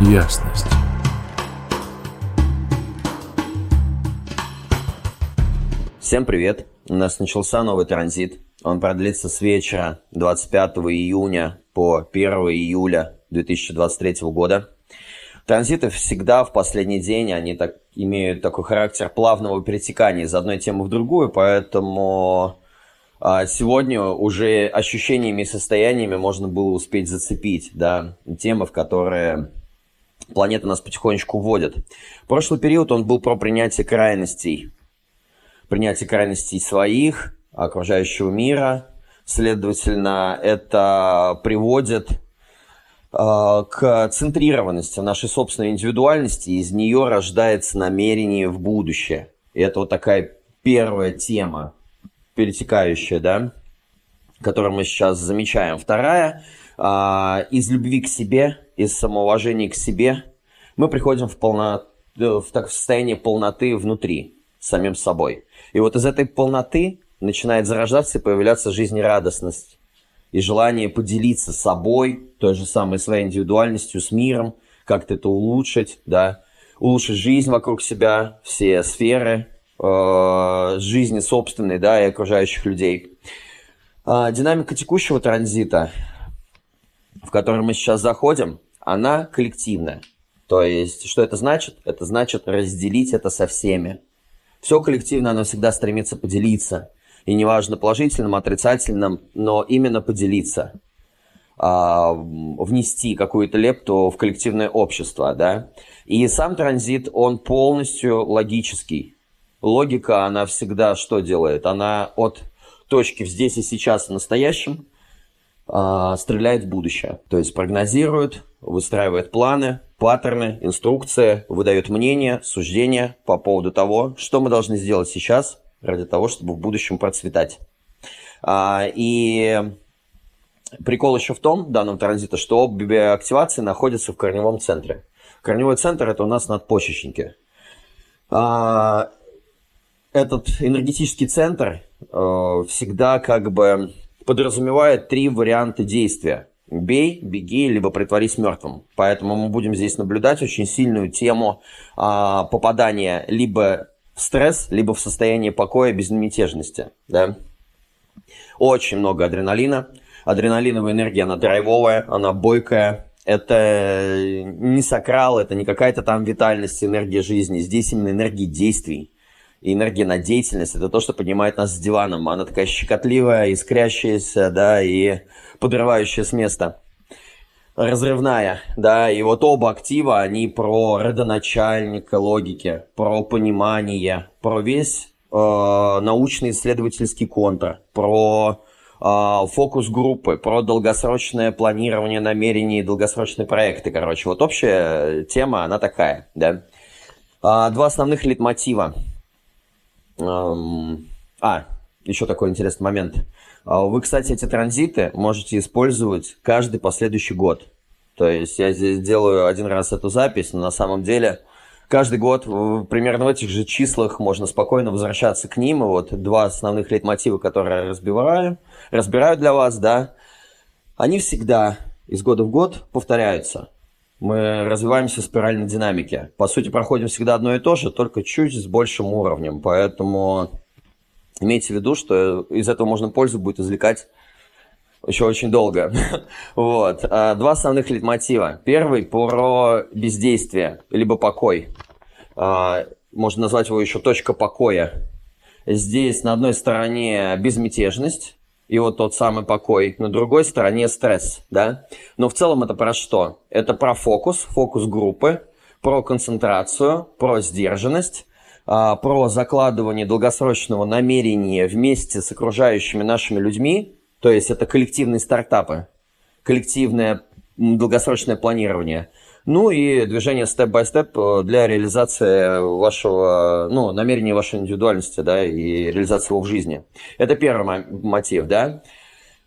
ясность. Всем привет! У нас начался новый транзит. Он продлится с вечера 25 июня по 1 июля 2023 года. Транзиты всегда в последний день, они так имеют такой характер плавного перетекания из одной темы в другую, поэтому а, сегодня уже ощущениями и состояниями можно было успеть зацепить, да, темы, в которые планета нас потихонечку вводит. Прошлый период он был про принятие крайностей, принятие крайностей своих, окружающего мира. Следовательно, это приводит э, к центрированности нашей собственной индивидуальности, из нее рождается намерение в будущее. И это вот такая первая тема, перетекающая, да, которую мы сейчас замечаем. Вторая, э, из любви к себе, из самоуважения к себе, мы приходим в, полно, в, так, в состояние полноты внутри, самим собой. И вот из этой полноты начинает зарождаться и появляться жизнерадостность и желание поделиться собой, той же самой своей индивидуальностью, с миром, как-то это улучшить, да, улучшить жизнь вокруг себя, все сферы э, жизни собственной, да, и окружающих людей. Э, динамика текущего транзита, в который мы сейчас заходим, она коллективная. То есть, что это значит? Это значит разделить это со всеми. Все коллективно, оно всегда стремится поделиться. И неважно положительным, отрицательным, но именно поделиться. А, внести какую-то лепту в коллективное общество, да. И сам транзит, он полностью логический. Логика, она всегда что делает? Она от точки здесь и сейчас в настоящем а, стреляет в будущее. То есть прогнозирует, выстраивает планы, паттерны, инструкции, выдает мнение, суждения по поводу того, что мы должны сделать сейчас ради того, чтобы в будущем процветать. А, и прикол еще в том, данного транзита, что обе активации находятся в корневом центре. Корневой центр – это у нас надпочечники. А, этот энергетический центр э, всегда как бы подразумевает три варианта действия – бей, беги, либо притворись мертвым. Поэтому мы будем здесь наблюдать очень сильную тему а, попадания либо в стресс, либо в состояние покоя без мятежности. Да? Очень много адреналина. Адреналиновая энергия, она драйвовая, она бойкая. Это не сакрал, это не какая-то там витальность, энергия жизни. Здесь именно энергия действий. И энергия на деятельность – это то, что поднимает нас с диваном. Она такая щекотливая, искрящаяся, да, и подрывающая с места. Разрывная, да, и вот оба актива, они про родоначальника логики, про понимание, про весь э, научно-исследовательский контур, про э, фокус группы, про долгосрочное планирование намерений долгосрочные проекты, короче. Вот общая тема, она такая, да. А, два основных литмотива. А, еще такой интересный момент. А вы, кстати, эти транзиты можете использовать каждый последующий год. То есть я здесь делаю один раз эту запись, но на самом деле каждый год примерно в этих же числах можно спокойно возвращаться к ним. И вот два основных лейтмотива, которые разбираю, разбираю для вас, да, они всегда из года в год повторяются. Мы развиваемся в спиральной динамике. По сути, проходим всегда одно и то же, только чуть с большим уровнем. Поэтому Имейте в виду, что из этого можно пользу будет извлекать еще очень долго. вот. А, два основных лейтмотива. Первый про бездействие, либо покой. А, можно назвать его еще точка покоя. Здесь на одной стороне безмятежность, и вот тот самый покой, на другой стороне стресс, да? Но в целом это про что? Это про фокус, фокус группы, про концентрацию, про сдержанность, а, про закладывание долгосрочного намерения вместе с окружающими нашими людьми, то есть это коллективные стартапы, коллективное долгосрочное планирование, ну и движение степ-бай-степ для реализации вашего, ну, намерения вашей индивидуальности, да, и реализации его в жизни. Это первый мотив, да.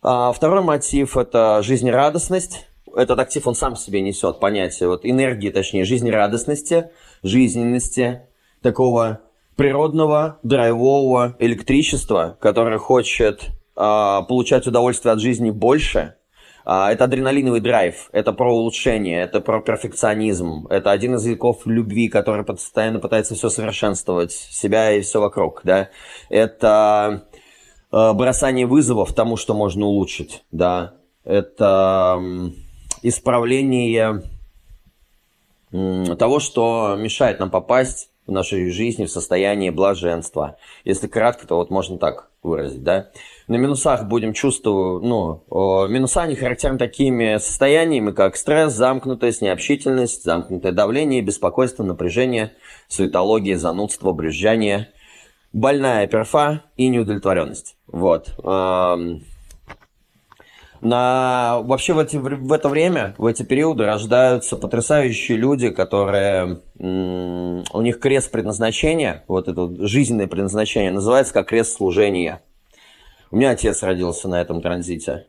А второй мотив – это жизнерадостность. Этот актив, он сам себе несет понятие вот энергии, точнее, жизнерадостности, жизненности, такого природного драйвового электричества, которое хочет э, получать удовольствие от жизни больше, это адреналиновый драйв, это про улучшение, это про перфекционизм, это один из языков любви, который постоянно пытается все совершенствовать, себя и все вокруг, да. Это э, бросание вызовов тому, что можно улучшить, да. Это исправление того, что мешает нам попасть в нашей жизни в состояние блаженства. Если кратко, то вот можно так выразить, да. На минусах будем чувствовать, ну, минуса, они характерны такими состояниями, как стресс, замкнутость, необщительность, замкнутое давление, беспокойство, напряжение, суетология, занудство, брюзжание, больная перфа и неудовлетворенность. Вот. На... Вообще в, эти, в это время, в эти периоды рождаются потрясающие люди, которые... У них крест предназначения, вот это жизненное предназначение, называется как крест служения. У меня отец родился на этом транзите.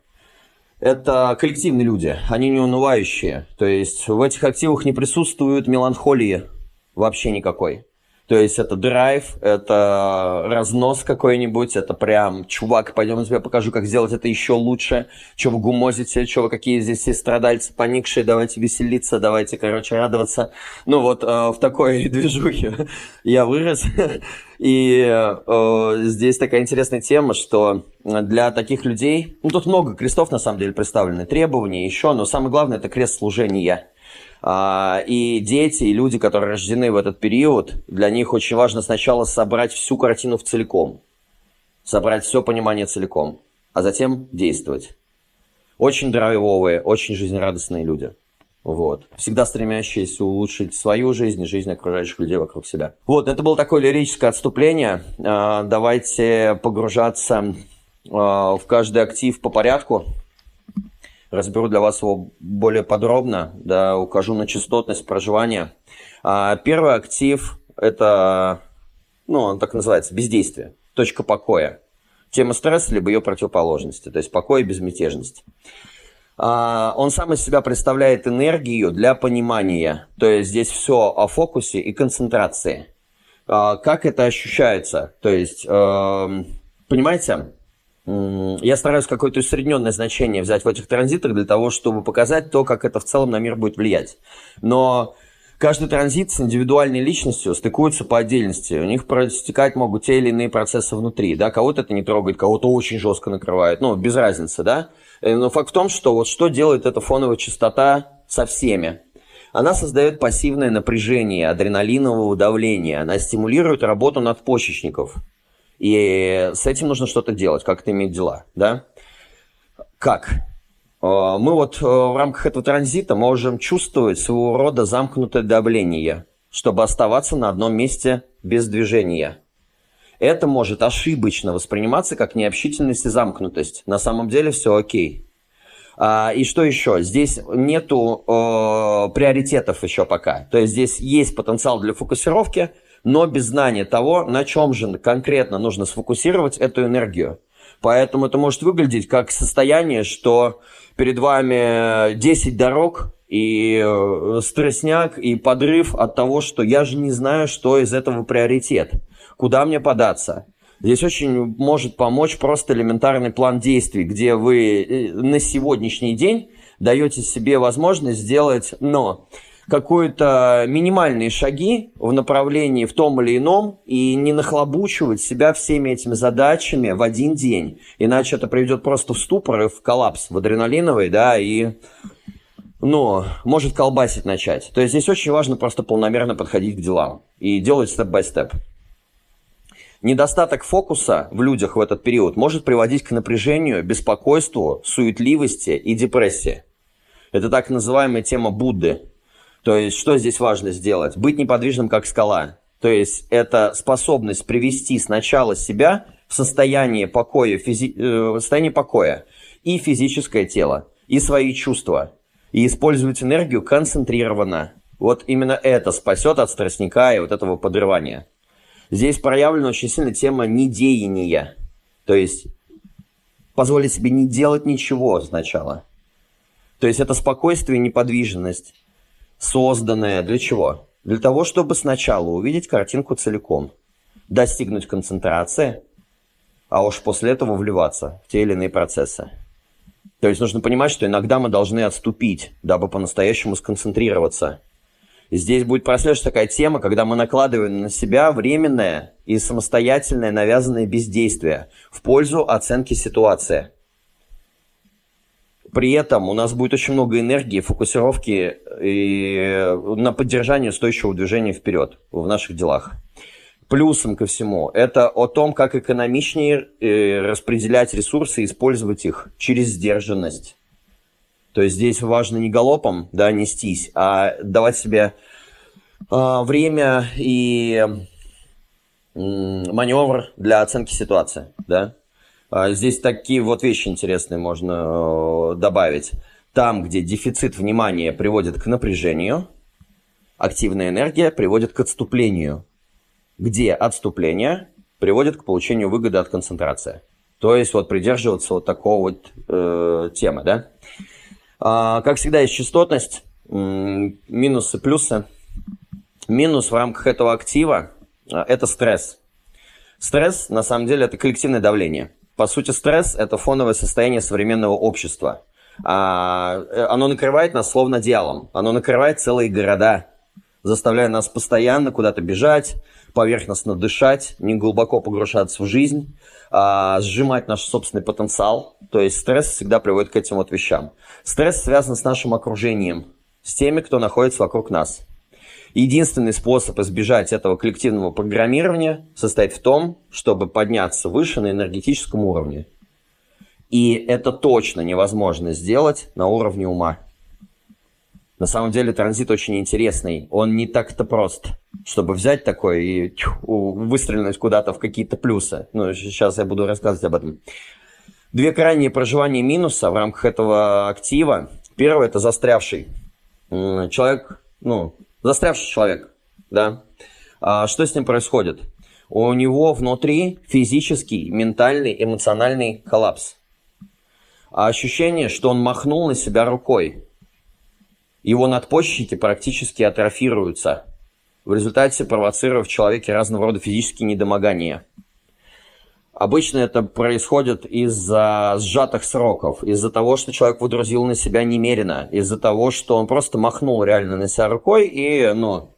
Это коллективные люди, они не унывающие. То есть в этих активах не присутствует меланхолии вообще никакой. То есть это драйв, это разнос какой-нибудь, это прям, чувак, пойдем я тебе покажу, как сделать это еще лучше, что вы гумозите, что вы какие здесь все страдальцы, поникшие, давайте веселиться, давайте, короче, радоваться. Ну вот э, в такой движухе я вырос. И э, здесь такая интересная тема, что для таких людей, ну тут много крестов на самом деле представлены, требования еще, но самое главное это крест служения. А, и дети, и люди, которые рождены в этот период, для них очень важно сначала собрать всю картину в целиком. Собрать все понимание целиком, а затем действовать. Очень драйвовые, очень жизнерадостные люди. Вот. Всегда стремящиеся улучшить свою жизнь и жизнь окружающих людей вокруг себя. Вот, это было такое лирическое отступление. А, давайте погружаться а, в каждый актив по порядку разберу для вас его более подробно, да, укажу на частотность проживания. А первый актив – это, ну, он так называется, бездействие, точка покоя. Тема стресса, либо ее противоположности, то есть покой и безмятежность. А, он сам из себя представляет энергию для понимания, то есть здесь все о фокусе и концентрации. А, как это ощущается? То есть, эм, понимаете, я стараюсь какое-то усредненное значение взять в этих транзитах для того, чтобы показать то, как это в целом на мир будет влиять. Но каждый транзит с индивидуальной личностью стыкуется по отдельности. У них протекать могут те или иные процессы внутри. Да? Кого-то это не трогает, кого-то очень жестко накрывает. Ну, без разницы, да? Э, но факт в том, что вот что делает эта фоновая частота со всеми. Она создает пассивное напряжение адреналинового давления. Она стимулирует работу надпочечников. И с этим нужно что-то делать, как-то иметь дела, да? Как? А, мы вот э, в рамках этого транзита можем чувствовать своего рода замкнутое давление, чтобы оставаться на одном месте без движения. Это может ошибочно восприниматься как необщительность и замкнутость. На самом деле все окей. А, и что еще? Здесь нету э, приоритетов еще пока. То есть здесь есть потенциал для фокусировки – но без знания того, на чем же конкретно нужно сфокусировать эту энергию. Поэтому это может выглядеть как состояние, что перед вами 10 дорог и э, стрессняк, и подрыв от того, что я же не знаю, что из этого приоритет. Куда мне податься? Здесь очень может помочь просто элементарный план действий, где вы э, на сегодняшний день даете себе возможность сделать, но какие-то минимальные шаги в направлении в том или ином и не нахлобучивать себя всеми этими задачами в один день. Иначе это приведет просто в ступор и в коллапс, в адреналиновый, да, и ну, может колбасить начать. То есть здесь очень важно просто полномерно подходить к делам и делать степ-бай-степ. Недостаток фокуса в людях в этот период может приводить к напряжению, беспокойству, суетливости и депрессии. Это так называемая тема Будды. То есть, что здесь важно сделать? Быть неподвижным, как скала. То есть, это способность привести сначала себя в состояние покоя, физи... э, состояние покоя и физическое тело, и свои чувства, и использовать энергию концентрированно. Вот именно это спасет от стresсника и вот этого подрывания. Здесь проявлена очень сильно тема недеяния. То есть позволить себе не делать ничего сначала. То есть это спокойствие и неподвижность созданное для чего? Для того, чтобы сначала увидеть картинку целиком, достигнуть концентрации, а уж после этого вливаться в те или иные процессы. То есть нужно понимать, что иногда мы должны отступить, дабы по-настоящему сконцентрироваться. Здесь будет прослеживаться такая тема, когда мы накладываем на себя временное и самостоятельное навязанное бездействие в пользу оценки ситуации. При этом у нас будет очень много энергии, фокусировки и на поддержание устойчивого движения вперед в наших делах. Плюсом ко всему, это о том, как экономичнее э, распределять ресурсы и использовать их через сдержанность. То есть здесь важно не галопом да, нестись, а давать себе э, время и э, маневр для оценки ситуации. Да? А здесь такие вот вещи интересные можно э, добавить. Там, где дефицит внимания приводит к напряжению, активная энергия приводит к отступлению где отступление приводит к получению выгоды от концентрации. То есть вот придерживаться вот такого вот э, темы, да. А, как всегда, есть частотность, минусы, плюсы. Минус в рамках этого актива а, – это стресс. Стресс, на самом деле, это коллективное давление. По сути, стресс – это фоновое состояние современного общества. А, э, оно накрывает нас словно одеялом. Оно накрывает целые города, заставляя нас постоянно куда-то бежать, поверхностно дышать, не глубоко погружаться в жизнь, а сжимать наш собственный потенциал. То есть стресс всегда приводит к этим вот вещам. Стресс связан с нашим окружением, с теми, кто находится вокруг нас. Единственный способ избежать этого коллективного программирования состоит в том, чтобы подняться выше на энергетическом уровне. И это точно невозможно сделать на уровне ума. На самом деле транзит очень интересный. Он не так-то прост, чтобы взять такой и тьфу, выстрелить куда-то в какие-то плюсы. Ну, сейчас я буду рассказывать об этом. Две крайние проживания минуса в рамках этого актива. Первое – это застрявший. Человек, ну, застрявший человек, да. А что с ним происходит? У него внутри физический, ментальный, эмоциональный коллапс. А ощущение, что он махнул на себя рукой, его надпочечники практически атрофируются, в результате провоцируя в человеке разного рода физические недомогания. Обычно это происходит из-за сжатых сроков, из-за того, что человек выдрузил на себя немерено, из-за того, что он просто махнул реально на себя рукой и, ну,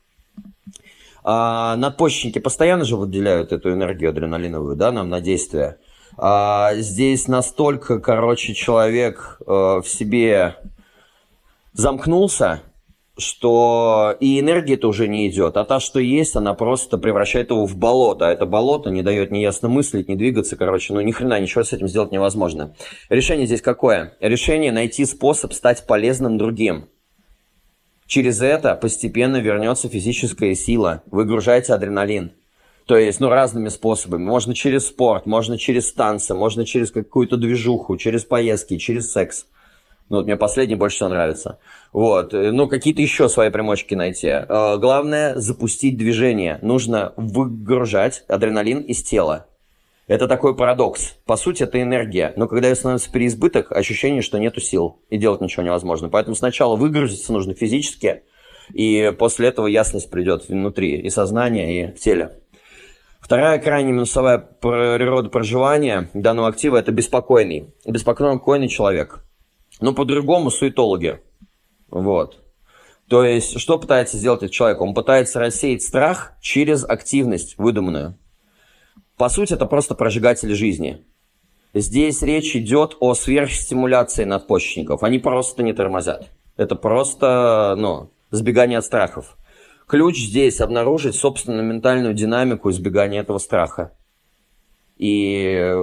а надпочечники постоянно же выделяют эту энергию адреналиновую, да, нам на действие. А здесь настолько, короче, человек э, в себе замкнулся, что и энергия-то уже не идет, а та, что есть, она просто превращает его в болото. А это болото не дает ни ясно мыслить, ни двигаться, короче, ну ни хрена ничего с этим сделать невозможно. Решение здесь какое? Решение найти способ стать полезным другим. Через это постепенно вернется физическая сила. Выгружайте адреналин. То есть, ну, разными способами. Можно через спорт, можно через танцы, можно через какую-то движуху, через поездки, через секс. Ну, вот мне последний больше всего нравится. Вот. Ну, какие-то еще свои примочки найти. Э, главное – запустить движение. Нужно выгружать адреналин из тела. Это такой парадокс. По сути, это энергия. Но когда ее становится переизбыток, ощущение, что нету сил. И делать ничего невозможно. Поэтому сначала выгрузиться нужно физически. И после этого ясность придет внутри. И сознание, и в теле. Вторая крайне минусовая природа проживания данного актива – это беспокойный. Беспокойный человек – ну, по-другому суетологи. Вот. То есть, что пытается сделать этот человек? Он пытается рассеять страх через активность выдуманную. По сути, это просто прожигатель жизни. Здесь речь идет о сверхстимуляции надпочечников. Они просто не тормозят. Это просто, ну, сбегание от страхов. Ключ здесь обнаружить собственную ментальную динамику избегания этого страха. И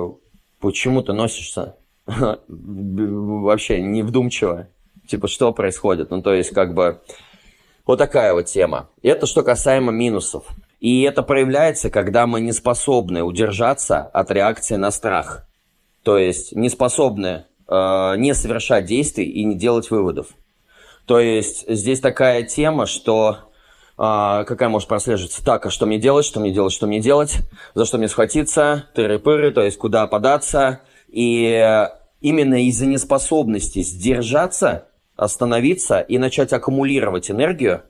почему ты носишься вообще не вдумчиво. Типа, что происходит? Ну, то есть, как бы, вот такая вот тема. Это что касаемо минусов. И это проявляется, когда мы не способны удержаться от реакции на страх. То есть, не способны э, не совершать действий и не делать выводов. То есть, здесь такая тема, что а, какая может прослеживаться? Так, а что мне делать, что мне делать, что мне делать, за что мне схватиться, тыры-пыры, то есть куда податься, и именно из-за неспособности сдержаться, остановиться и начать аккумулировать энергию,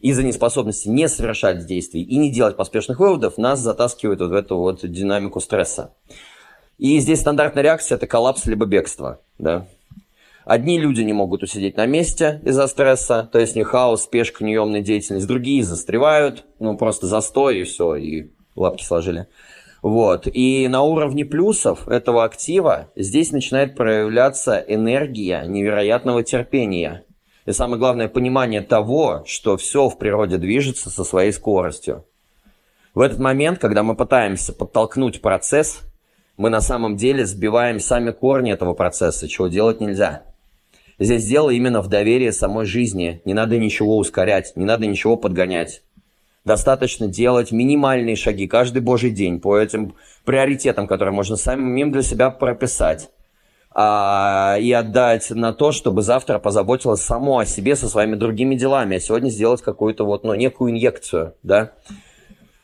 из-за неспособности не совершать действий и не делать поспешных выводов, нас затаскивает вот в эту вот динамику стресса. И здесь стандартная реакция – это коллапс либо бегство. Да? Одни люди не могут усидеть на месте из-за стресса, то есть не хаос, спешка, неемная деятельность. Другие застревают, ну просто застой и все, и лапки сложили. Вот. И на уровне плюсов этого актива здесь начинает проявляться энергия невероятного терпения. И самое главное, понимание того, что все в природе движется со своей скоростью. В этот момент, когда мы пытаемся подтолкнуть процесс, мы на самом деле сбиваем сами корни этого процесса, чего делать нельзя. Здесь дело именно в доверии самой жизни. Не надо ничего ускорять, не надо ничего подгонять. Достаточно делать минимальные шаги каждый божий день по этим приоритетам, которые можно самим для себя прописать а, и отдать на то, чтобы завтра позаботилась само о себе со своими другими делами, а сегодня сделать какую-то вот, ну, некую инъекцию, да,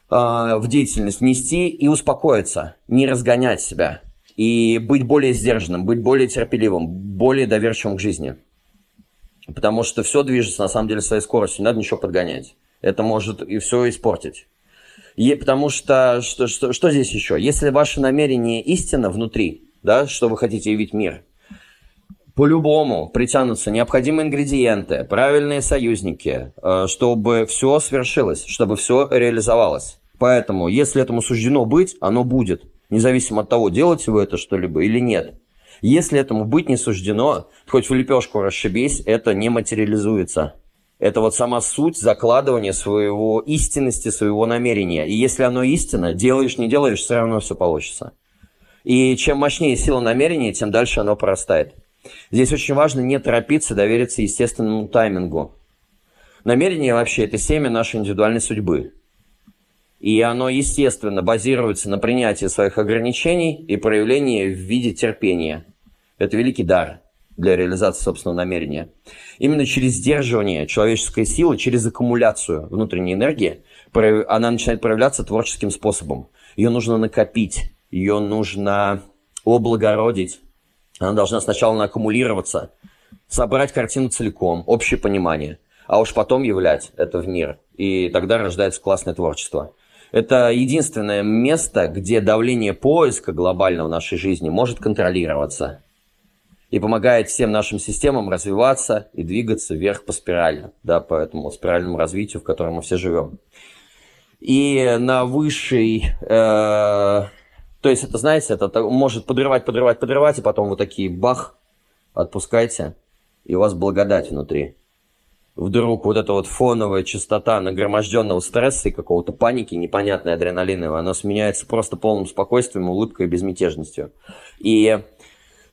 а, в деятельность нести и успокоиться, не разгонять себя, и быть более сдержанным, быть более терпеливым, более доверчивым к жизни. Потому что все движется на самом деле своей скоростью, не надо ничего подгонять. Это может и все испортить. И потому что, что, что, что здесь еще? Если ваше намерение истина внутри, да, что вы хотите явить мир. По-любому притянутся необходимые ингредиенты, правильные союзники, э, чтобы все свершилось, чтобы все реализовалось. Поэтому, если этому суждено быть, оно будет, независимо от того, делаете вы это что-либо или нет. Если этому быть не суждено, хоть в лепешку расшибись, это не материализуется. Это вот сама суть закладывания своего истинности, своего намерения. И если оно истинно, делаешь, не делаешь, все равно все получится. И чем мощнее сила намерения, тем дальше оно порастает. Здесь очень важно не торопиться, довериться естественному таймингу. Намерение вообще – это семя нашей индивидуальной судьбы. И оно, естественно, базируется на принятии своих ограничений и проявлении в виде терпения. Это великий дар для реализации собственного намерения. Именно через сдерживание человеческой силы, через аккумуляцию внутренней энергии, она начинает проявляться творческим способом. Ее нужно накопить ее нужно облагородить. Она должна сначала нааккумулироваться, собрать картину целиком, общее понимание, а уж потом являть это в мир. И тогда рождается классное творчество. Это единственное место, где давление поиска глобального в нашей жизни может контролироваться и помогает всем нашим системам развиваться и двигаться вверх по спирали, да, по этому спиральному развитию, в котором мы все живем. И на высшей э, то есть это, знаете, это может подрывать, подрывать, подрывать, и потом вот такие бах, отпускайте, и у вас благодать внутри. Вдруг вот эта вот фоновая частота нагроможденного стресса и какого-то паники, непонятной адреналиновой, она сменяется просто полным спокойствием, улыбкой и безмятежностью. И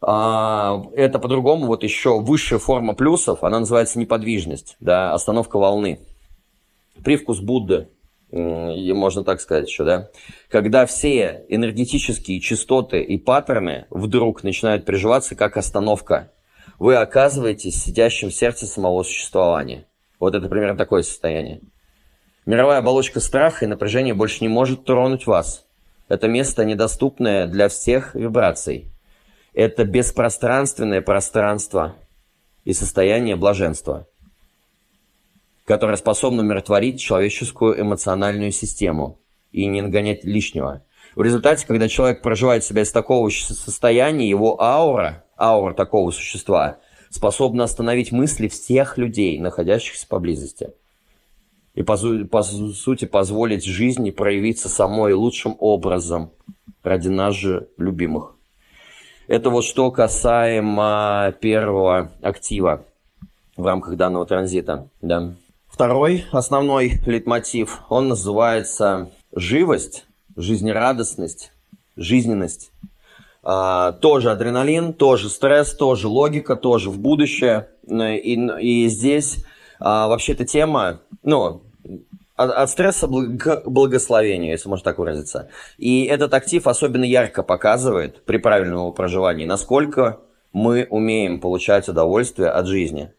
это по-другому, вот еще высшая форма плюсов, она называется неподвижность, да, остановка волны. Привкус Будды, и можно так сказать еще, да, когда все энергетические частоты и паттерны вдруг начинают приживаться как остановка, вы оказываетесь сидящим в сердце самого существования. Вот это примерно такое состояние. Мировая оболочка страха и напряжения больше не может тронуть вас. Это место недоступное для всех вибраций. Это беспространственное пространство и состояние блаженства которая способна умиротворить человеческую эмоциональную систему и не нагонять лишнего. В результате, когда человек проживает себя из такого состояния, его аура, аура такого существа, способна остановить мысли всех людей, находящихся поблизости. И по сути позволить жизни проявиться самой лучшим образом ради нас же любимых. Это вот что касаемо первого актива в рамках данного транзита. Да. Второй основной лейтмотив, он называется живость, жизнерадостность, жизненность. А, тоже адреналин, тоже стресс, тоже логика, тоже в будущее. И, и здесь а, вообще эта тема, ну, от, от стресса к благословению, если можно так выразиться. И этот актив особенно ярко показывает при правильном его проживании, насколько мы умеем получать удовольствие от жизни.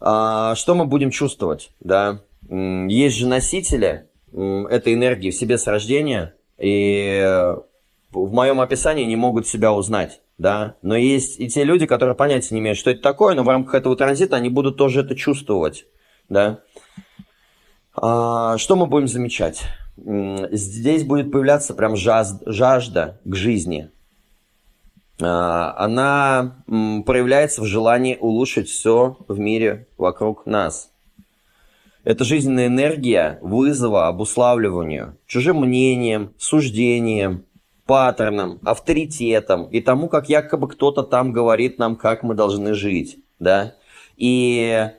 А, что мы будем чувствовать? Да? Есть же носители этой энергии в себе с рождения, и в моем описании не могут себя узнать. Да? Но есть и те люди, которые понятия не имеют, что это такое, но в рамках этого транзита они будут тоже это чувствовать. Да? А, что мы будем замечать? Здесь будет появляться прям жажда к жизни. а, она проявляется в желании улучшить все в мире вокруг нас. Это жизненная энергия вызова обуславливанию чужим мнением, суждением, паттерном, авторитетом и тому, как якобы кто-то там говорит нам, как мы должны жить. Да? И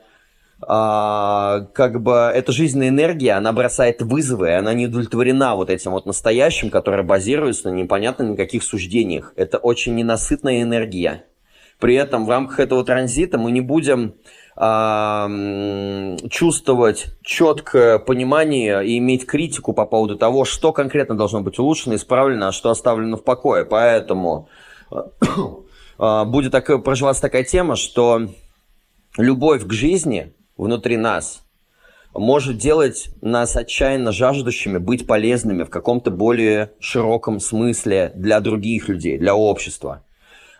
а, как бы эта жизненная энергия, она бросает вызовы, и она не удовлетворена вот этим вот настоящим, которое базируется на непонятно на каких суждениях. Это очень ненасытная энергия. При этом в рамках этого транзита мы не будем а, чувствовать четкое понимание и иметь критику по поводу того, что конкретно должно быть улучшено, исправлено, а что оставлено в покое. Поэтому а, будет такая, проживаться такая тема, что любовь к жизни внутри нас может делать нас отчаянно жаждущими быть полезными в каком-то более широком смысле для других людей, для общества.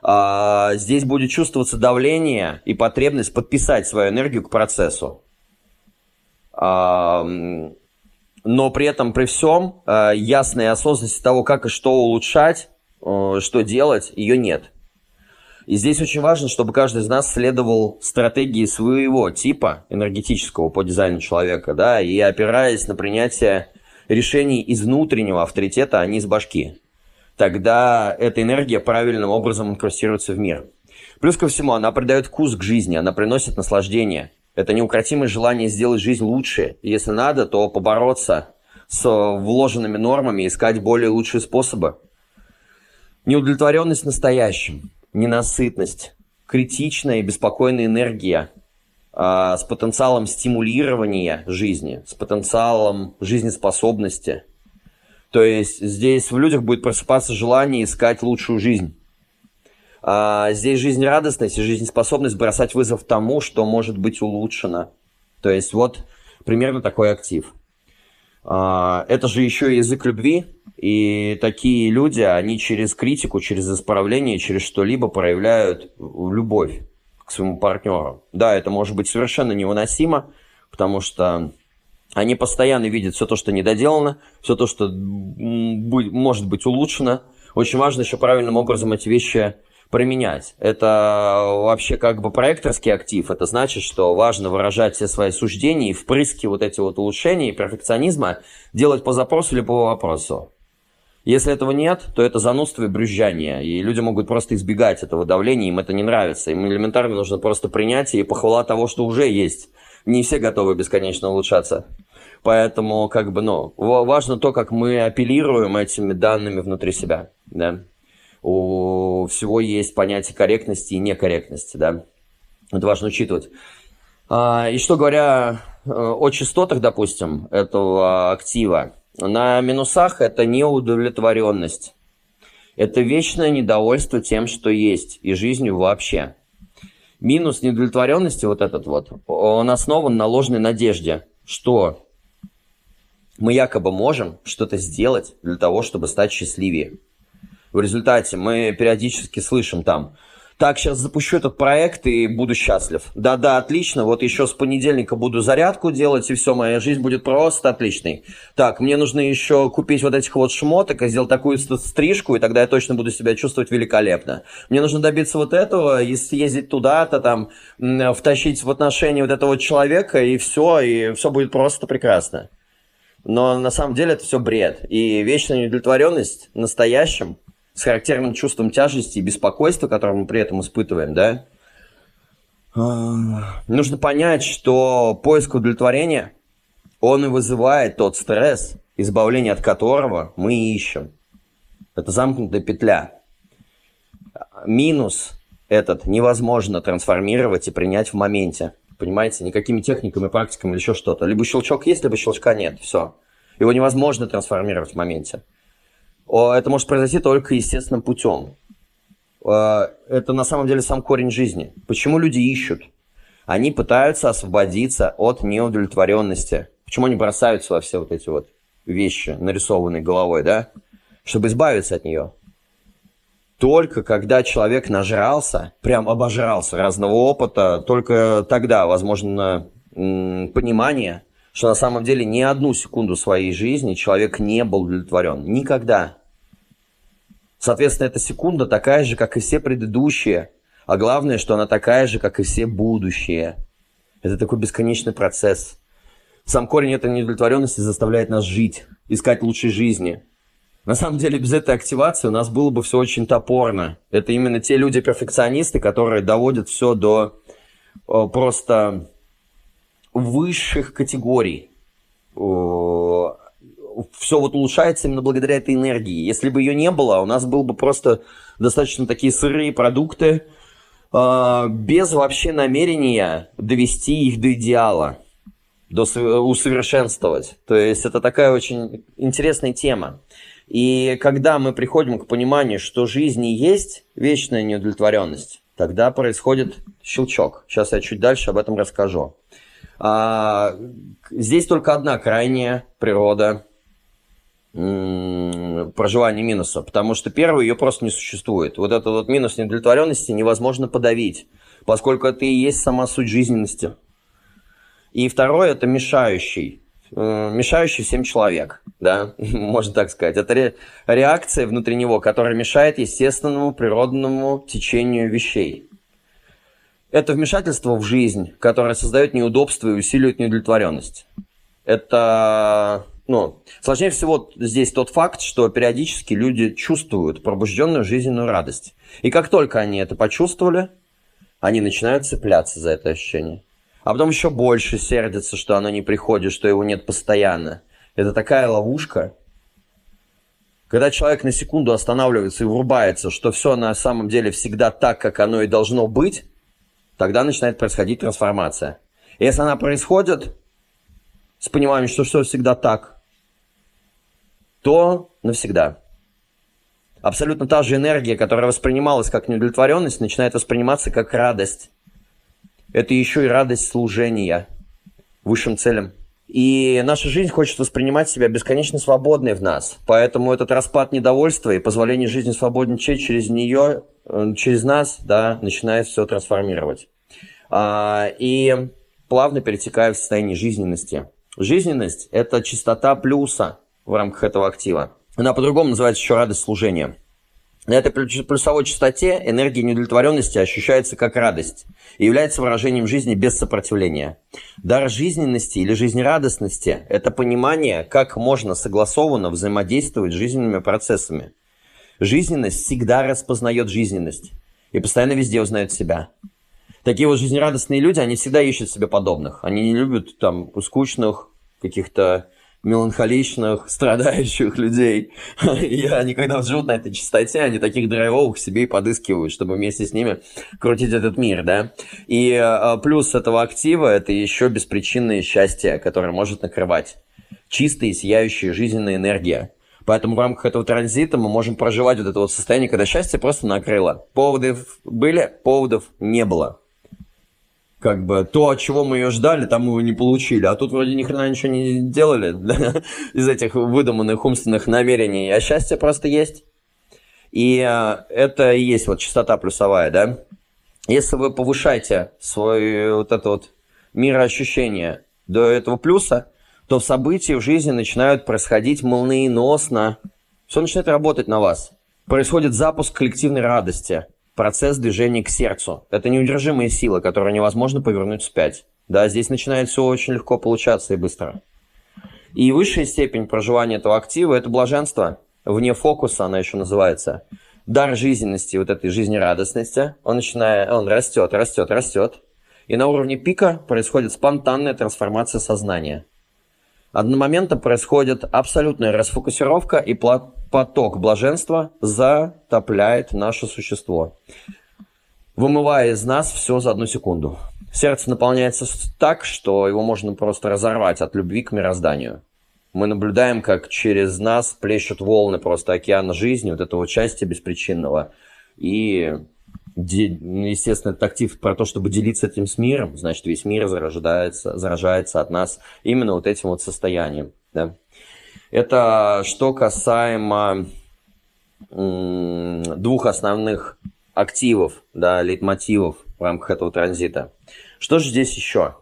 А, здесь будет чувствоваться давление и потребность подписать свою энергию к процессу. А, но при этом, при всем, а, ясной осознанности того, как и что улучшать, э, что делать, ее нет. И здесь очень важно, чтобы каждый из нас следовал стратегии своего типа энергетического по дизайну человека, да, и опираясь на принятие решений из внутреннего авторитета, а не из башки. Тогда эта энергия правильным образом инкрустируется в мир. Плюс ко всему, она придает вкус к жизни, она приносит наслаждение. Это неукротимое желание сделать жизнь лучше. Если надо, то побороться с вложенными нормами, искать более лучшие способы. Неудовлетворенность настоящим ненасытность, критичная и беспокойная энергия э, с потенциалом стимулирования жизни, с потенциалом жизнеспособности. То есть здесь в людях будет просыпаться желание искать лучшую жизнь. А здесь жизнерадостность и жизнеспособность бросать вызов тому, что может быть улучшено. То есть вот примерно такой актив. А, это же еще язык любви, и такие люди, они через критику, через исправление, через что-либо проявляют любовь к своему партнеру. Да, это может быть совершенно невыносимо, потому что они постоянно видят все то, что недоделано, все то, что может быть улучшено. Очень важно еще правильным образом эти вещи применять. Это вообще как бы проекторский актив. Это значит, что важно выражать все свои суждения и впрыски вот эти вот улучшения и перфекционизма делать по запросу или по вопросу. Если этого нет, то это занудство и брюзжание, и люди могут просто избегать этого давления, им это не нравится. Им элементарно нужно просто принятие и похвала того, что уже есть. Не все готовы бесконечно улучшаться. Поэтому, как бы, ну, важно то, как мы апеллируем этими данными внутри себя, да. У всего есть понятие корректности и некорректности, да. Это важно учитывать. А, и что говоря э, о частотах, допустим, этого актива, на минусах это неудовлетворенность. Это вечное недовольство тем, что есть, и жизнью вообще. Минус неудовлетворенности вот этот вот, он основан на ложной надежде, что мы якобы можем что-то сделать для того, чтобы стать счастливее. В результате мы периодически слышим там, так, сейчас запущу этот проект и буду счастлив. Да-да, отлично, вот еще с понедельника буду зарядку делать, и все, моя жизнь будет просто отличной. Так, мне нужно еще купить вот этих вот шмоток и сделать такую стрижку, и тогда я точно буду себя чувствовать великолепно. Мне нужно добиться вот этого, съездить туда-то, там, втащить в отношения вот этого человека, и все, и все будет просто прекрасно. Но на самом деле это все бред. И вечная неудовлетворенность настоящим – с характерным чувством тяжести и беспокойства, которое мы при этом испытываем, да, а, нужно понять, что поиск удовлетворения, он и вызывает тот стресс, избавление от которого мы ищем. Это замкнутая петля. Минус этот невозможно трансформировать и принять в моменте. Понимаете, никакими техниками, практиками или еще что-то. Либо щелчок есть, либо щелчка нет. Все. Его невозможно трансформировать в моменте это может произойти только естественным путем. Это на самом деле сам корень жизни. Почему люди ищут? Они пытаются освободиться от неудовлетворенности. Почему они бросаются во все вот эти вот вещи, нарисованные головой, да? Чтобы избавиться от нее. Только когда человек нажрался, прям обожрался разного опыта, только тогда возможно понимание, что на самом деле ни одну секунду своей жизни человек не был удовлетворен. Никогда. Соответственно, эта секунда такая же, как и все предыдущие. А главное, что она такая же, как и все будущие. Это такой бесконечный процесс. Сам корень этой неудовлетворенности заставляет нас жить, искать лучшей жизни. На самом деле, без этой активации у нас было бы все очень топорно. Это именно те люди-перфекционисты, которые доводят все до э, просто высших категорий. Все вот улучшается именно благодаря этой энергии. Если бы ее не было, у нас был бы просто достаточно такие сырые продукты, э, без вообще намерения довести их до идеала, до усовершенствовать. То есть это такая очень интересная тема. И когда мы приходим к пониманию, что жизни есть вечная неудовлетворенность, тогда происходит щелчок. Сейчас я чуть дальше об этом расскажу. А, здесь только одна крайняя природа проживания минуса, потому что первый ее просто не существует. Вот этот вот минус неудовлетворенности невозможно подавить, поскольку это и есть сама суть жизненности. И второе – это мешающий. Э, мешающий всем человек, да, можно так сказать. Это ре, реакция внутри него, которая мешает естественному природному течению вещей. Это вмешательство в жизнь, которое создает неудобства и усиливает неудовлетворенность. Это, ну, сложнее всего здесь тот факт, что периодически люди чувствуют пробужденную жизненную радость. И как только они это почувствовали, они начинают цепляться за это ощущение а потом еще больше сердится, что оно не приходит, что его нет постоянно. Это такая ловушка. Когда человек на секунду останавливается и врубается, что все на самом деле всегда так, как оно и должно быть, тогда начинает происходить трансформация. И если она происходит с пониманием, что все всегда так, то навсегда. Абсолютно та же энергия, которая воспринималась как неудовлетворенность, начинает восприниматься как радость это еще и радость служения высшим целям. И наша жизнь хочет воспринимать себя бесконечно свободной в нас. Поэтому этот распад недовольства и позволение жизни свободничать через нее, э, через нас, да, начинает все трансформировать. А, и плавно перетекая в состояние жизненности. Жизненность – это чистота плюса в рамках этого актива. Она по-другому называется еще радость служения. На этой плюсовой частоте энергия неудовлетворенности ощущается как радость и является выражением жизни без сопротивления. Дар жизненности или жизнерадостности – это понимание, как можно согласованно взаимодействовать с жизненными процессами. Жизненность всегда распознает жизненность и постоянно везде узнает себя. Такие вот жизнерадостные люди, они всегда ищут себе подобных. Они не любят там скучных, каких-то меланхоличных, страдающих людей. И они, когда живут на этой частоте, они таких драйвовых себе и подыскивают, чтобы вместе с ними крутить этот мир, да. И э, плюс этого актива – это еще беспричинное счастье, которое может накрывать. Чистая и сияющая жизненная энергия. Поэтому в рамках этого транзита мы можем проживать вот это вот состояние, когда счастье просто накрыло. Поводы были, поводов не было как бы то, от чего мы ее ждали, там его не получили. А тут вроде ни хрена ничего не делали да, из этих выдуманных умственных намерений. А счастье просто есть. И а, это и есть вот частота плюсовая, да. Если вы повышаете свое вот это вот мироощущение до этого плюса, то события в жизни начинают происходить молниеносно. Все начинает работать на вас. Происходит запуск коллективной радости – процесс движения к сердцу. Это неудержимая сила, которую невозможно повернуть вспять. Да, здесь начинает все очень легко получаться и быстро. И высшая степень проживания этого актива – это блаженство. Вне фокуса она еще называется. Дар жизненности, вот этой жизнерадостности, он начинает, он растет, растет, растет. И на уровне пика происходит спонтанная трансформация сознания. Одномоментно происходит абсолютная расфокусировка и поток блаженства затопляет наше существо, вымывая из нас все за одну секунду. Сердце наполняется так, что его можно просто разорвать от любви к мирозданию. Мы наблюдаем, как через нас плещут волны просто океана жизни, вот этого счастья беспричинного. И, естественно, этот актив про то, чтобы делиться этим с миром, значит, весь мир зарождается, заражается от нас именно вот этим вот состоянием. Да? Это что касаемо двух основных активов, да, лейтмотивов в рамках этого транзита. Что же здесь еще?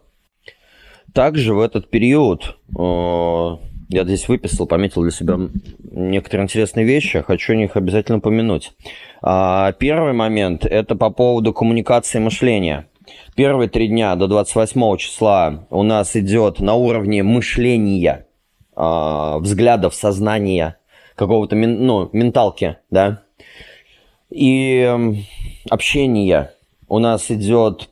Также в этот период э, Я здесь выписал, пометил для себя некоторые интересные вещи, хочу о них обязательно упомянуть. А, первый момент – это по поводу коммуникации мышления. Первые три дня до 28 числа у нас идет на уровне мышления, а, взглядов, сознания, какого-то ну, менталки, да, и общения. У нас идет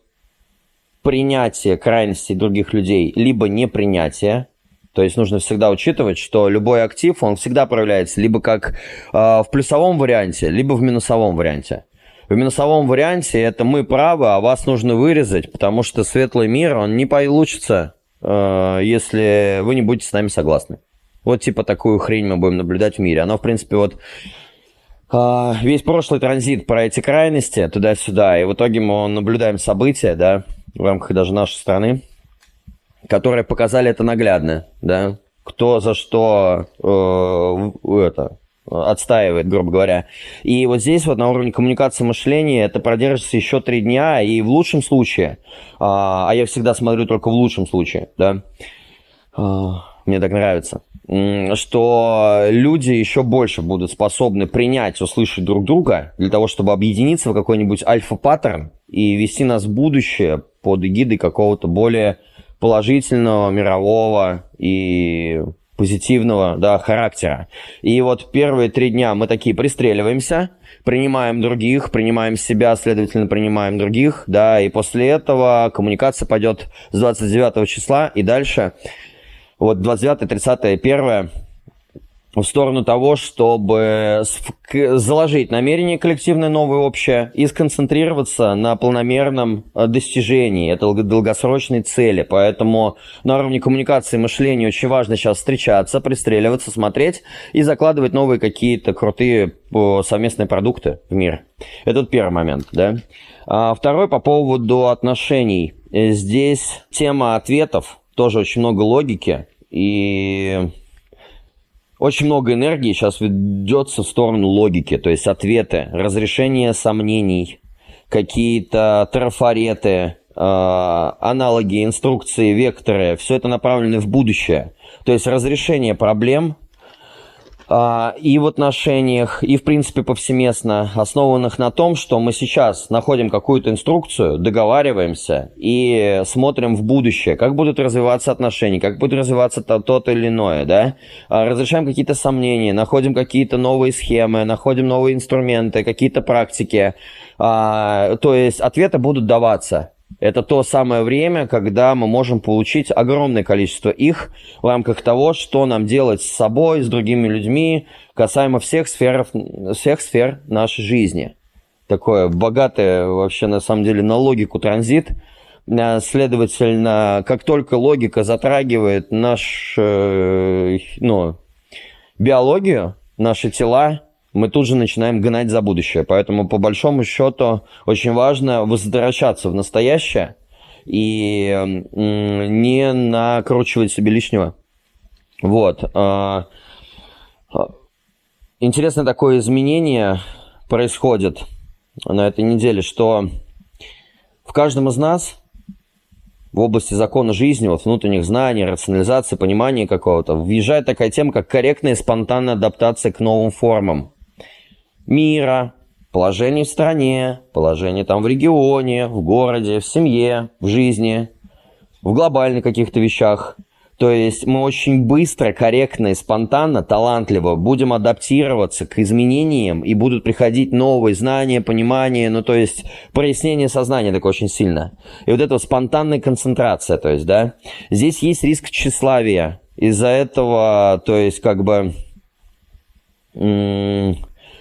принятие крайностей других людей, либо непринятие. То есть нужно всегда учитывать, что любой актив, он всегда проявляется либо как э, в плюсовом варианте, либо в минусовом варианте. В минусовом варианте это мы правы, а вас нужно вырезать, потому что светлый мир, он не получится, э, если вы не будете с нами согласны. Вот типа такую хрень мы будем наблюдать в мире. Оно, в принципе, вот э, весь прошлый транзит про эти крайности туда-сюда, и в итоге мы наблюдаем события, да, в рамках даже нашей страны, которые показали это наглядно, да, кто за что э, это отстаивает, грубо говоря. И вот здесь вот на уровне коммуникации мышления это продержится еще три дня, и в лучшем случае, а, а я всегда смотрю только в лучшем случае, да, а, мне так нравится, что люди еще больше будут способны принять, услышать друг друга для того, чтобы объединиться в какой-нибудь альфа-паттерн и вести нас в будущее под эгидой какого-то более положительного, мирового и позитивного да, характера. И вот первые три дня мы такие пристреливаемся, принимаем других, принимаем себя, следовательно, принимаем других, да, и после этого коммуникация пойдет с 29 числа и дальше. Вот 29, 30, 1 в сторону того, чтобы заложить намерение коллективное новое общее и сконцентрироваться на планомерном э, достижении этой долгосрочной цели. Поэтому на уровне коммуникации и мышления очень важно сейчас встречаться, пристреливаться, смотреть и закладывать новые какие-то крутые э, совместные продукты в мир. Это первый момент, да. А второй по поводу отношений. Здесь тема ответов, тоже очень много логики и очень много энергии сейчас ведется в сторону логики, то есть ответы, разрешение сомнений, какие-то трафареты, э, аналоги, инструкции, векторы, все это направлено в будущее. То есть разрешение проблем – а, и в отношениях, и в принципе повсеместно, основанных на том, что мы сейчас находим какую-то инструкцию, договариваемся и смотрим в будущее, как будут развиваться отношения, как будет развиваться то, то или иное, да, а, разрешаем какие-то сомнения, находим какие-то новые схемы, находим новые инструменты, какие-то практики, а, то есть ответы будут даваться. Это то самое время, когда мы можем получить огромное количество их в рамках того, что нам делать с собой, с другими людьми, касаемо всех сфер, всех сфер нашей жизни. Такое богатое вообще на самом деле на логику транзит. Э, следовательно, как только логика затрагивает наш, э, ну, биологию, наши тела, мы тут же начинаем гнать за будущее. Поэтому, по большому счету, очень важно возвращаться в настоящее и не накручивать себе лишнего. Вот. А, а, интересное такое изменение происходит на этой неделе, что в каждом из нас в области закона жизни, вот внутренних знаний, рационализации, понимания какого-то, въезжает такая тема, как корректная и спонтанная адаптация к новым формам мира, положение в стране, положение там в регионе, в городе, в семье, в жизни, в глобальных каких-то вещах. То есть мы очень быстро, корректно и спонтанно, талантливо будем адаптироваться к изменениям и будут приходить новые знания, понимания, ну то есть прояснение сознания такое очень сильно. И вот эта спонтанная концентрация, то есть, да, здесь есть риск тщеславия. Из-за этого, то есть, как бы,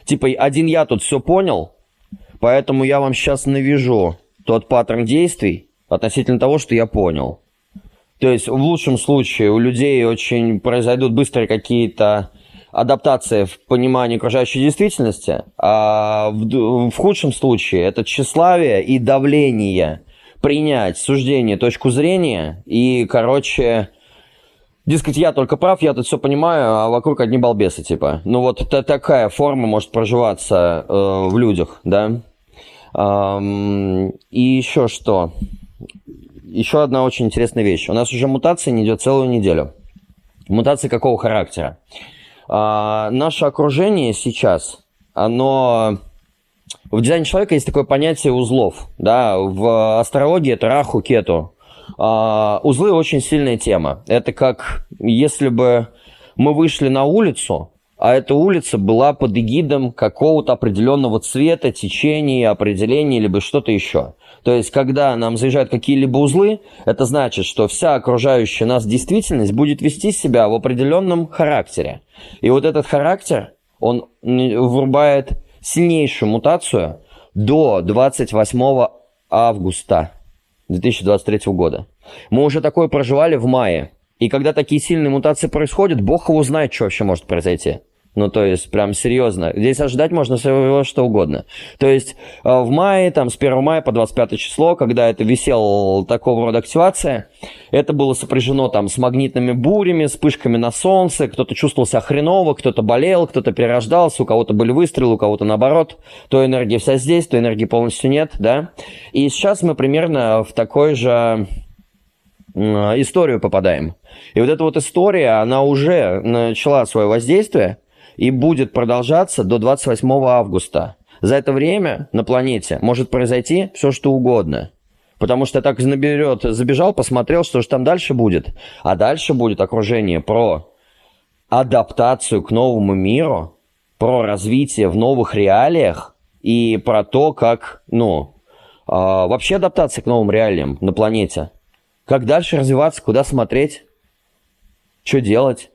Типа, один я тут все понял, поэтому я вам сейчас навяжу тот паттерн действий относительно того, что я понял. То есть в лучшем случае у людей очень произойдут быстрые какие-то адаптации в понимании окружающей действительности, а в, в худшем случае это тщеславие и давление принять суждение, точку зрения и, короче, Дескать, я только прав, я тут все понимаю, а вокруг одни балбесы, типа. Ну вот та такая форма может проживаться э, в людях, да. Эм, и еще что? Еще одна очень интересная вещь. У нас уже мутация не идет целую неделю. Мутации какого характера? А, наше окружение сейчас, оно... В дизайне человека есть такое понятие узлов. Да? В астрологии это раху, кету. А, узлы очень сильная тема. Это как если бы мы вышли на улицу, а эта улица была под эгидом какого-то определенного цвета, течения, определения, либо что-то еще. То есть, когда нам заезжают какие-либо узлы, это значит, что вся окружающая нас действительность будет вести себя в определенном характере. И вот этот характер, он врубает сильнейшую мутацию до 28 августа 2023 года. Мы уже такое проживали в мае. И когда такие сильные мутации происходят, бог его знает, что вообще может произойти. Ну, то есть, прям серьезно. Здесь ожидать можно всего что угодно. То есть, э, в мае, там, с 1 мая по 25 число, когда это висел такого рода активация, это было сопряжено там с магнитными бурями, вспышками на солнце, кто-то чувствовал себя хреново, кто-то болел, кто-то перерождался, у кого-то были выстрелы, у кого-то наоборот. То энергия вся здесь, то энергии полностью нет, да. И сейчас мы примерно в такой же историю попадаем. И вот эта вот история, она уже начала свое воздействие и будет продолжаться до 28 августа. За это время на планете может произойти все, что угодно. Потому что так наберет, забежал, посмотрел, что же там дальше будет. А дальше будет окружение про адаптацию к новому миру, про развитие в новых реалиях и про то, как, ну, э, вообще адаптация к новым реалиям на планете. Как дальше развиваться, куда смотреть, что делать.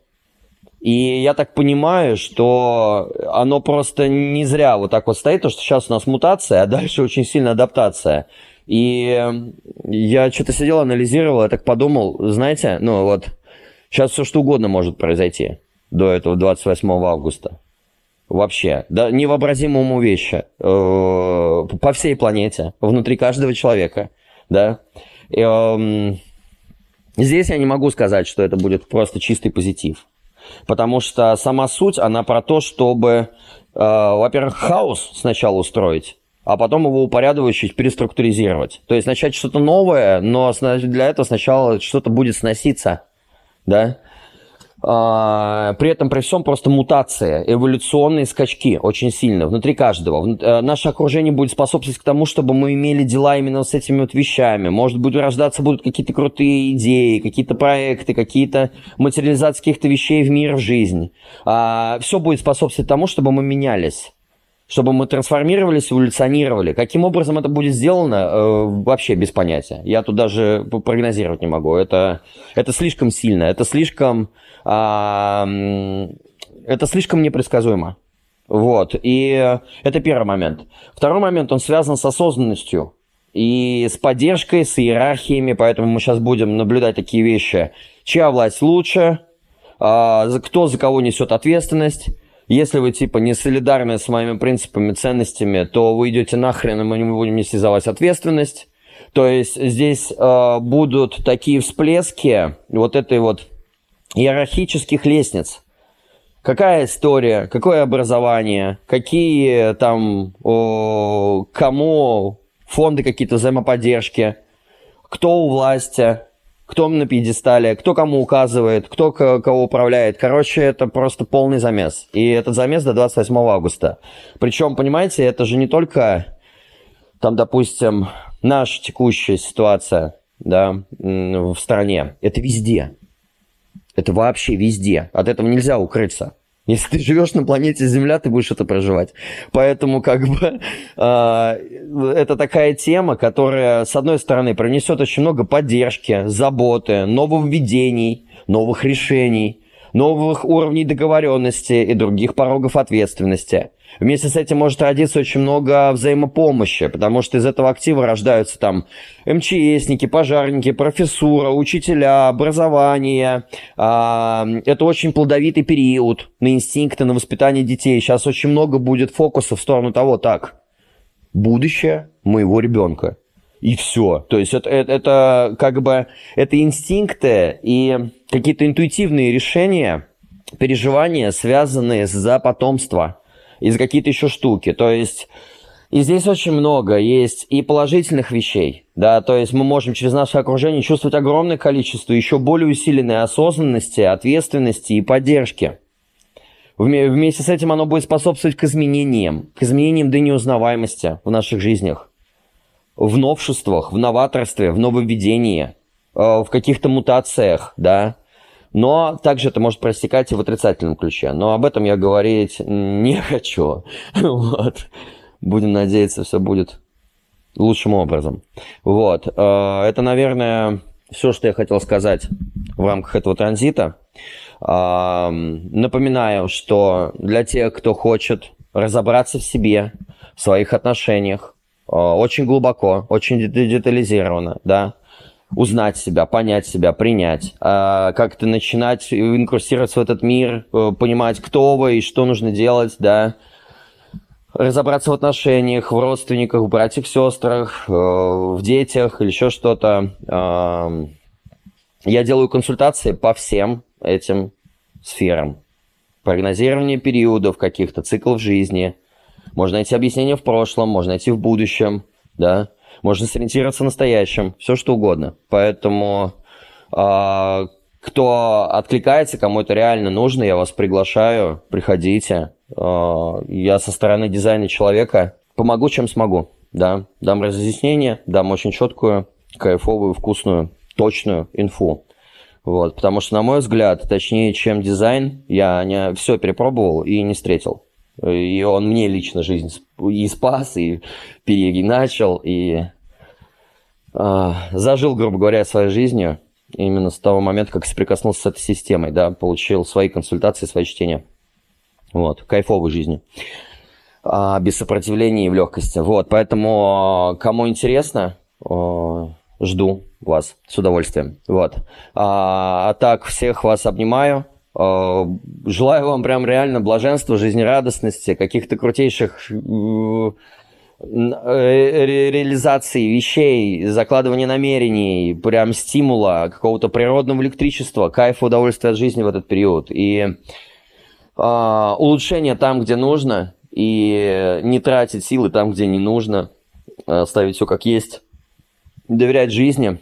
И я так понимаю, что оно просто не зря вот так вот стоит, потому что сейчас у нас мутация, а дальше очень сильная адаптация. И я что-то сидел, анализировал, я так подумал, знаете, ну вот, сейчас все что угодно может произойти до этого 28 августа. Вообще, да, невообразимому вещи э, по всей планете, внутри каждого человека, да. Эм, здесь я не могу сказать, что это будет просто чистый позитив. Потому что сама суть, она про то, чтобы, э, во-первых, хаос сначала устроить, а потом его упорядочить, переструктуризировать. То есть начать что-то новое, но для этого сначала что-то будет сноситься, да, при этом, при всем, просто мутация, эволюционные скачки очень сильно внутри каждого. Э, наше окружение будет способствовать к тому, чтобы мы имели дела именно с этими вот вещами. Может быть, рождаться будут какие-то крутые идеи, какие-то проекты, какие-то материализации каких-то вещей в мир, в жизнь. А, Все будет способствовать тому, чтобы мы менялись чтобы мы трансформировались, эволюционировали. Каким образом это будет сделано, э, вообще без понятия. Я тут даже прогнозировать не могу. Это, это слишком сильно, это слишком это слишком непредсказуемо. Вот. И это первый момент. Второй момент, он связан с осознанностью и с поддержкой, с иерархиями, поэтому мы сейчас будем наблюдать такие вещи. Чья власть лучше, а, кто за кого несет ответственность. Если вы типа не солидарны с моими принципами, ценностями, то вы идете нахрен, и мы не будем нести за вас ответственность. То есть здесь э, будут такие всплески вот этой вот иерархических лестниц. Какая история, какое образование, какие там, о, кому фонды какие-то взаимоподдержки, кто у власти, кто на пьедестале, кто кому указывает, кто кого управляет. Короче, это просто полный замес. И этот замес до 28 августа. Причем, понимаете, это же не только, там, допустим, наша текущая ситуация да, в стране. Это везде. Это вообще везде. От этого нельзя укрыться. Если ты живешь на планете Земля, ты будешь это проживать. Поэтому как бы э, это такая тема, которая, с одной стороны, принесет очень много поддержки, заботы, нововведений, новых решений, новых уровней договоренности и других порогов ответственности – Вместе с этим может родиться очень много взаимопомощи, потому что из этого актива рождаются там МЧСники, пожарники, профессура, учителя, образование. А, это очень плодовитый период на инстинкты, на воспитание детей. Сейчас очень много будет фокуса в сторону того, так, будущее моего ребенка. И все. То есть это, это, это как бы это инстинкты и какие-то интуитивные решения, переживания, связанные за потомство – и за какие-то еще штуки. То есть И здесь очень много есть и положительных вещей, да, то есть мы можем через наше окружение чувствовать огромное количество еще более усиленной осознанности, ответственности и поддержки. Вместе с этим оно будет способствовать к изменениям, к изменениям до неузнаваемости в наших жизнях, в новшествах, в новаторстве, в нововведении, э, в каких-то мутациях, да, но также это может проистекать и в отрицательном ключе. Но об этом я говорить не хочу. Вот. Будем надеяться, все будет лучшим образом. Вот. Э, это, наверное, все, что я хотел сказать в рамках этого транзита. Э, напоминаю, что для тех, кто хочет разобраться в себе, в своих отношениях, э, очень глубоко, очень детализированно, да, узнать себя, понять себя, принять, как-то начинать инкрустироваться в этот мир, понимать, кто вы и что нужно делать, да, разобраться в отношениях, в родственниках, в братьях, сестрах, э, в детях или еще что-то. Я делаю консультации по всем этим сферам. Прогнозирование периодов каких-то, циклов жизни. Можно найти объяснение в прошлом, можно найти в будущем, да. Можно сориентироваться в настоящем, все что угодно. Поэтому а, кто откликается, кому это реально нужно, я вас приглашаю, приходите. А, я со стороны дизайна человека помогу, чем смогу. Да, дам разъяснение, дам очень четкую, кайфовую, вкусную, точную инфу. Вот, потому что, на мой взгляд, точнее, чем дизайн, я не все перепробовал и не встретил. И он мне лично жизнь и спас, и переначал, и э, зажил, грубо говоря, своей жизнью именно с того момента, как соприкоснулся с этой системой, да, получил свои консультации, свои чтения. Вот, кайфовой жизни. А, без сопротивления и в легкости. Вот, поэтому кому интересно, жду вас с удовольствием. Вот. А, а так, всех вас обнимаю. Желаю вам прям реально блаженства, жизнерадостности, каких-то крутейших Э, реализации вещей, закладывания намерений, прям стимула, какого-то природного электричества, кайфа, удовольствия от жизни в этот период. И э, улучшение там, где нужно, и не тратить силы там, где не нужно, оставить все как есть, доверять жизни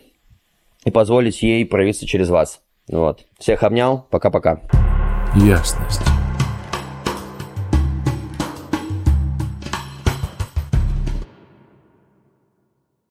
и позволить ей проявиться через вас. Вот. Всех обнял. Пока-пока. Ясность.